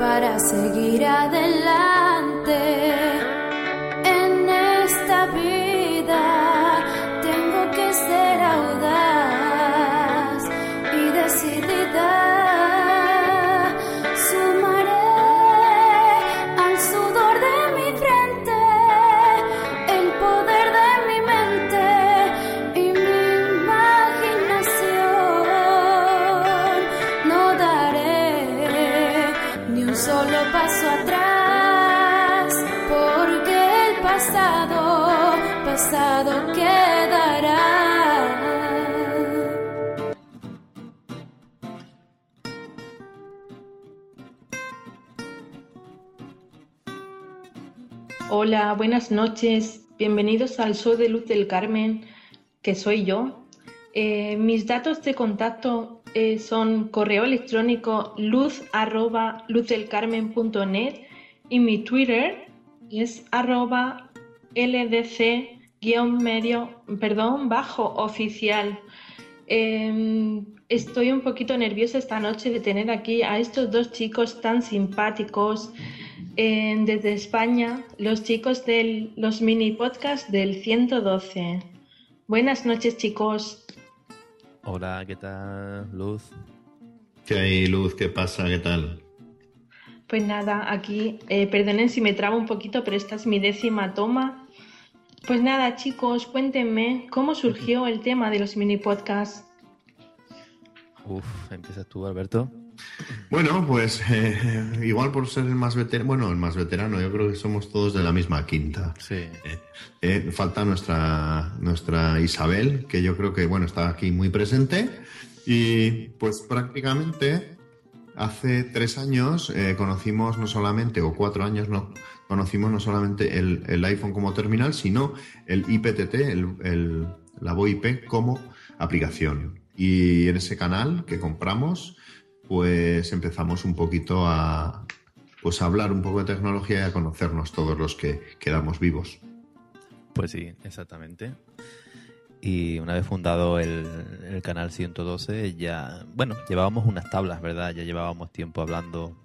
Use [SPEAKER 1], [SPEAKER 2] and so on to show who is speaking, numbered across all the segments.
[SPEAKER 1] Para seguir adelante solo paso atrás, porque el pasado, pasado quedará.
[SPEAKER 2] Hola, buenas noches. Bienvenidos al show de Luz del Carmen, que soy yo. Eh, mis datos de contacto eh, son correo electrónico luz arroba y mi Twitter es arroba ldc guion medio, perdón, bajo oficial. Eh, estoy un poquito nerviosa esta noche de tener aquí a estos dos chicos tan simpáticos eh, desde España, los chicos de los mini podcasts del 112. Buenas noches, chicos.
[SPEAKER 3] Hola, ¿qué tal, Luz?
[SPEAKER 4] ¿Qué hay, Luz? ¿Qué pasa? ¿Qué tal?
[SPEAKER 2] Pues nada, aquí, eh, perdonen si me trabo un poquito, pero esta es mi décima toma. Pues nada, chicos, cuéntenme cómo surgió el tema de los mini podcasts.
[SPEAKER 3] Uf, empiezas tú, Alberto.
[SPEAKER 4] Bueno, pues eh, igual por ser el más veterano, bueno, el más veterano, yo creo que somos todos de la misma quinta.
[SPEAKER 3] Sí.
[SPEAKER 4] Eh, eh, falta nuestra, nuestra Isabel, que yo creo que, bueno, está aquí muy presente. Y pues prácticamente hace tres años eh, conocimos no solamente, o cuatro años, no, conocimos no solamente el, el iPhone como terminal, sino el IPTT, el, el- la VoIP como aplicación. Y en ese canal que compramos, pues empezamos un poquito a, pues a hablar un poco de tecnología y a conocernos todos los que quedamos vivos.
[SPEAKER 3] Pues sí, exactamente. Y una vez fundado el, el canal 112, ya, bueno, llevábamos unas tablas, ¿verdad? Ya llevábamos tiempo hablando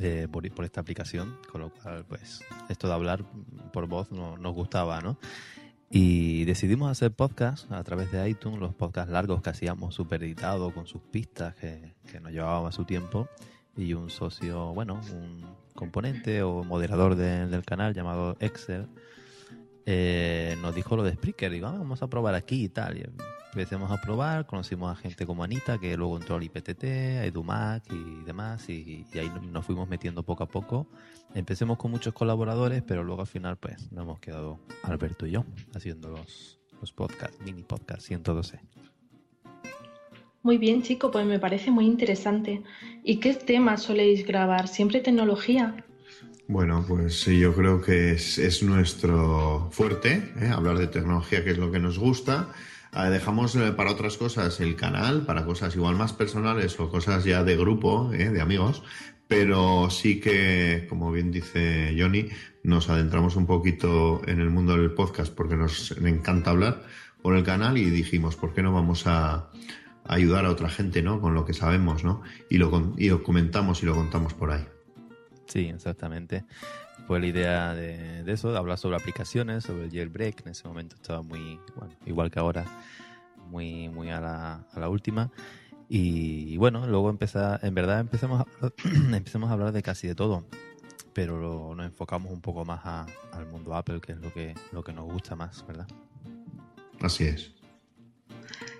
[SPEAKER 3] eh, por, por esta aplicación, con lo cual, pues, esto de hablar por voz no- nos gustaba, ¿no? Y decidimos hacer podcast a través de iTunes, los podcasts largos que hacíamos super editados con sus pistas que, que nos llevaban su tiempo. Y un socio, bueno, un componente o moderador de- del canal llamado Excel, eh, nos dijo lo de Spreaker. Digo, "Ah, vamos a probar aquí y tal. Y empecemos a probar, conocimos a gente como Anita, que luego entró al IPTT, a EduMac y demás, y, y ahí nos fuimos metiendo poco a poco. Empecemos con muchos colaboradores, pero luego al final, pues, nos hemos quedado Alberto y yo haciendo los, los podcasts, mini podcast 112.
[SPEAKER 2] Muy bien, chicos, pues me parece muy interesante. ¿Y qué temas soléis grabar? ¿Siempre tecnología?
[SPEAKER 4] Bueno, pues sí, yo creo que es, es nuestro fuerte, ¿eh? hablar de tecnología, que es lo que nos gusta. Dejamos eh, para otras cosas el canal, para cosas igual más personales o cosas ya de grupo, ¿eh? de amigos, pero sí que, como bien dice Johnny, nos adentramos un poquito en el mundo del podcast porque nos encanta hablar por el canal y dijimos, ¿por qué no vamos a, ayudar a otra gente, ¿no? Con lo que sabemos, ¿no? Y lo, y lo comentamos y lo contamos por ahí.
[SPEAKER 3] Sí, exactamente. Fue la idea de, de eso, de hablar sobre aplicaciones, sobre el jailbreak. En ese momento estaba muy, bueno, igual que ahora, muy, muy a la, a la última. Y, bueno, luego empezar, en verdad empezamos a, empezamos a hablar de casi de todo, pero lo- nos enfocamos un poco más a- al mundo Apple, que es lo que, lo que nos gusta más, ¿verdad?
[SPEAKER 4] Así es.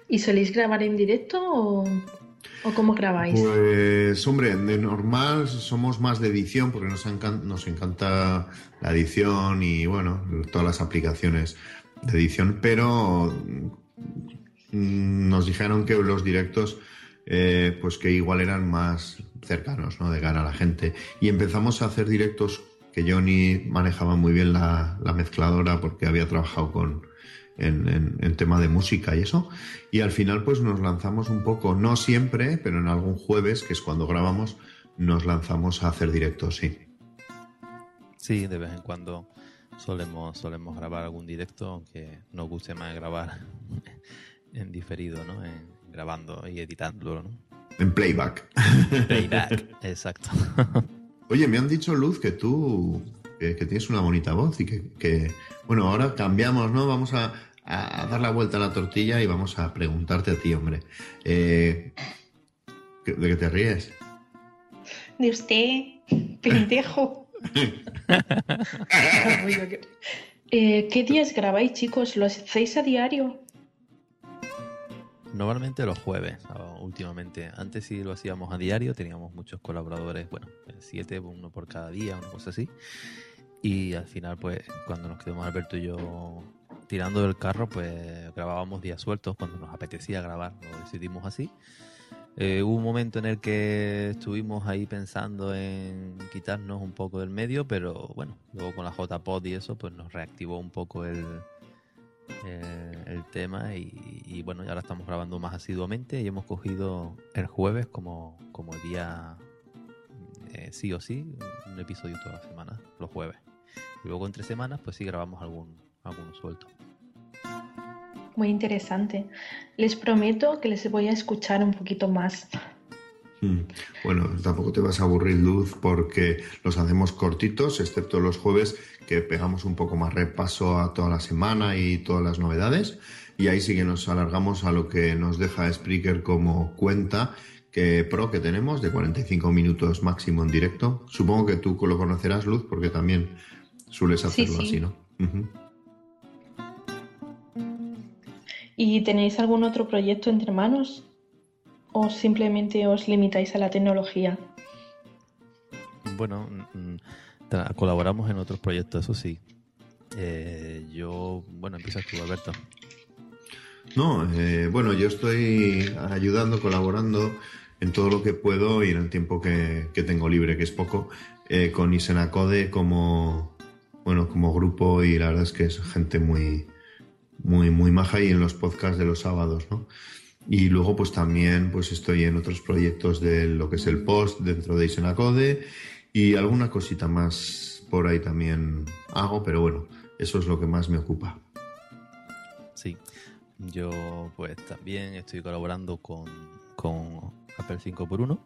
[SPEAKER 2] ¿Y soléis grabar en directo o, o cómo grabáis?
[SPEAKER 4] Pues, hombre, de normal somos más de edición porque nos, encan- nos encanta la edición y, bueno, todas las aplicaciones de edición, pero mm, nos dijeron que los directos, eh, pues que igual eran más cercanos, ¿no? De cara a la gente. Y empezamos a hacer directos que Johnny manejaba muy bien la mezcladora porque había trabajado con, en, en- en tema de música y eso. Y al final pues nos lanzamos un poco, no siempre, pero en algún jueves, que es cuando grabamos, nos lanzamos a hacer directos, sí.
[SPEAKER 3] Sí, de vez en cuando solemos, solemos grabar algún directo, aunque nos guste más grabar en diferido, ¿no? En- grabando y editándolo, ¿no?
[SPEAKER 4] En playback.
[SPEAKER 3] Playback, exacto.
[SPEAKER 4] Oye, me han dicho, Luz, que tú que, que tienes una bonita voz y que, que, bueno, ahora cambiamos, ¿no? Vamos a, a dar la vuelta a la tortilla y vamos a preguntarte a ti, hombre. Eh, ¿qué- ¿De qué te ríes?
[SPEAKER 2] De usted, pendejo. Eh, ¿Qué días grabáis, chicos? ¿Lo hacéis a diario?
[SPEAKER 3] Normalmente los jueves, o últimamente. Antes sí lo hacíamos a diario, teníamos muchos colaboradores, bueno, siete, uno por cada día, una cosa así. Y al final, pues, cuando nos quedamos Alberto y yo tirando del carro, pues grabábamos días sueltos cuando nos apetecía grabar, lo decidimos así. Eh, hubo un momento en el que estuvimos ahí pensando en quitarnos un poco del medio, pero bueno, luego con la JPod y eso, pues nos reactivó un poco el, eh, el tema y, y bueno, ahora estamos grabando más asiduamente y hemos cogido el jueves como, como día eh, sí o sí, un episodio toda la semana, los jueves. Y luego entre semanas, pues sí grabamos algún, alguno suelto.
[SPEAKER 2] Muy interesante. Les prometo que les voy a escuchar un poquito más.
[SPEAKER 4] Mm. Bueno, tampoco te vas a aburrir, Luz, porque los hacemos cortitos, excepto los jueves, que pegamos un poco más repaso a toda la semana y todas las novedades. Y ahí sí que nos alargamos a lo que nos deja Spreaker como cuenta que pro que tenemos, de 45 minutos máximo en directo. Supongo que tú lo conocerás, Luz, porque también sueles hacerlo
[SPEAKER 2] sí.
[SPEAKER 4] así, ¿no? Ujú.
[SPEAKER 2] ¿Y tenéis algún otro proyecto entre manos? ¿O simplemente os limitáis a la tecnología?
[SPEAKER 3] Bueno, mm, tra- colaboramos en otros proyectos, eso sí. Eh, yo, bueno, empiezas tú, Alberto.
[SPEAKER 4] No, eh, bueno, yo estoy ayudando, colaborando en todo lo que puedo y en el tiempo que, que tengo libre, que es poco, eh, con Isenacode como, bueno, como grupo y la verdad es que es gente muy, muy, muy maja y en los podcasts de los sábados, ¿no? Y luego pues también pues estoy en otros proyectos de lo que es el post dentro de Isenacode y alguna cosita más por ahí también hago, pero bueno, eso es lo que más me ocupa.
[SPEAKER 3] Sí, yo pues también estoy colaborando con, con Apple 5x1.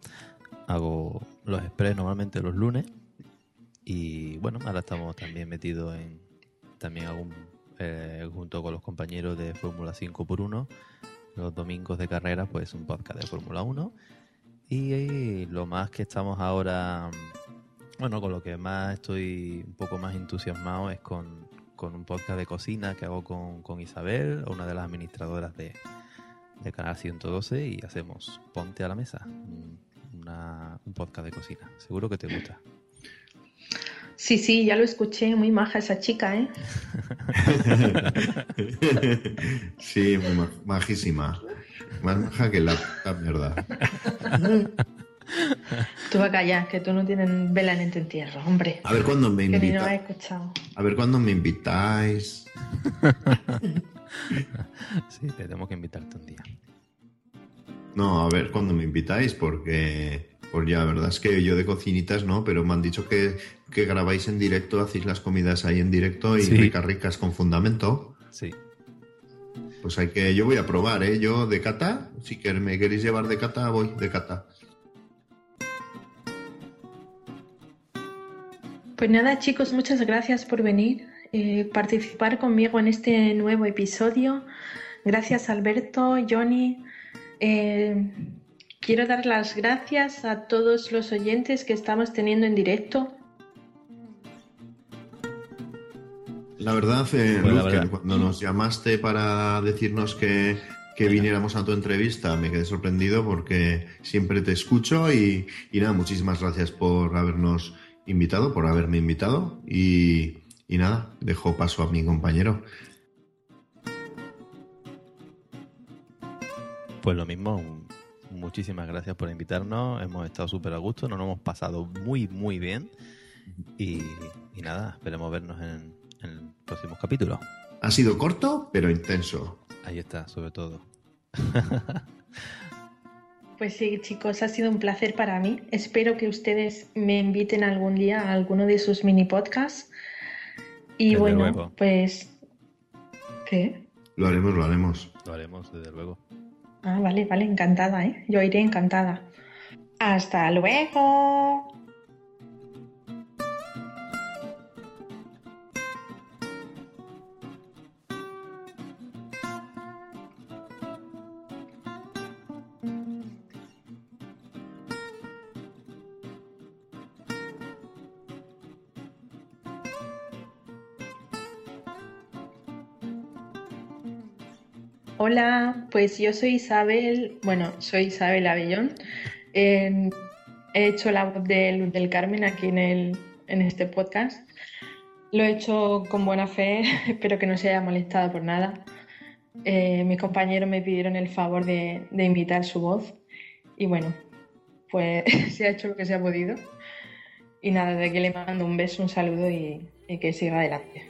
[SPEAKER 3] Hago los express normalmente los lunes. Y bueno, ahora estamos también metidos en. También un, eh, junto con los compañeros de Fórmula 5x1. Los domingos de carrera, pues un podcast de Fórmula 1. Y, lo más que estamos ahora. Bueno, con lo que más estoy un poco más entusiasmado es con, con un podcast de cocina que hago con, con Isabel, una de las administradoras de, de Canal 112, y hacemos Ponte a la Mesa, una- un podcast de cocina. Seguro que te gusta.
[SPEAKER 2] Sí, sí, ya lo escuché. Muy maja esa chica, ¿eh?
[SPEAKER 4] Sí, majísima. Más maja que la puta mierda.
[SPEAKER 2] Tú vas a callar, que tú no tienes vela en este entierro, hombre.
[SPEAKER 4] A ver cuándo me
[SPEAKER 2] Que no la
[SPEAKER 4] invitáis.
[SPEAKER 2] escuchado.
[SPEAKER 4] A ver cuándo me invitáis.
[SPEAKER 3] Sí, te tenemos que invitarte un día.
[SPEAKER 4] No, a ver cuándo me invitáis, porque pues ya, la verdad es que yo de cocinitas no, pero me han dicho que, que grabáis en directo, hacéis las comidas ahí en directo y
[SPEAKER 3] Sí.
[SPEAKER 4] ricas ricas con fundamento.
[SPEAKER 3] Sí,
[SPEAKER 4] Pues hay que, yo voy a probar, ¿eh? Yo de cata, si que me queréis llevar de cata, voy de cata.
[SPEAKER 2] Pues nada, chicos, muchas gracias por venir, eh, participar conmigo en este nuevo episodio. Gracias, Alberto, Johnny. Eh, quiero dar las gracias a todos los oyentes que estamos teniendo en directo.
[SPEAKER 4] La verdad, eh,
[SPEAKER 3] Pues la
[SPEAKER 4] Luz,
[SPEAKER 3] verdad.
[SPEAKER 4] que cuando nos llamaste para decirnos que, que viniéramos a tu entrevista, me quedé sorprendido porque siempre te escucho y, y nada, muchísimas gracias por habernos invitado, por haberme invitado y, y nada, dejo paso a mi compañero.
[SPEAKER 3] Pues lo mismo, muchísimas gracias por invitarnos. Hemos estado súper a gusto, nos lo hemos pasado muy, muy bien. Y, y nada, esperemos vernos en, en próximos capítulos.
[SPEAKER 4] Ha sido corto, pero intenso.
[SPEAKER 3] Ahí está, sobre todo.
[SPEAKER 2] Pues sí, chicos, ha sido un placer para mí. Espero que ustedes me inviten algún día a alguno de sus mini podcasts. Y
[SPEAKER 3] Desde
[SPEAKER 2] bueno,
[SPEAKER 3] luego.
[SPEAKER 2] pues... ¿Qué?
[SPEAKER 4] Lo haremos, lo haremos.
[SPEAKER 3] Lo haremos, desde luego.
[SPEAKER 2] Ah, vale, vale, encantada, ¿eh? Yo iré encantada. Hasta luego. Hola, pues yo soy Isabel, bueno, soy Isabel Avellón. Eh, he hecho la voz de Luz del Carmen aquí en, el, en este podcast. Lo he hecho con buena fe, espero que no se haya molestado por nada. Eh, mis compañeros me pidieron el favor de, de su voz y bueno, pues se ha hecho lo que se ha podido. Y nada, de aquí le mando un beso, un saludo y que siga adelante.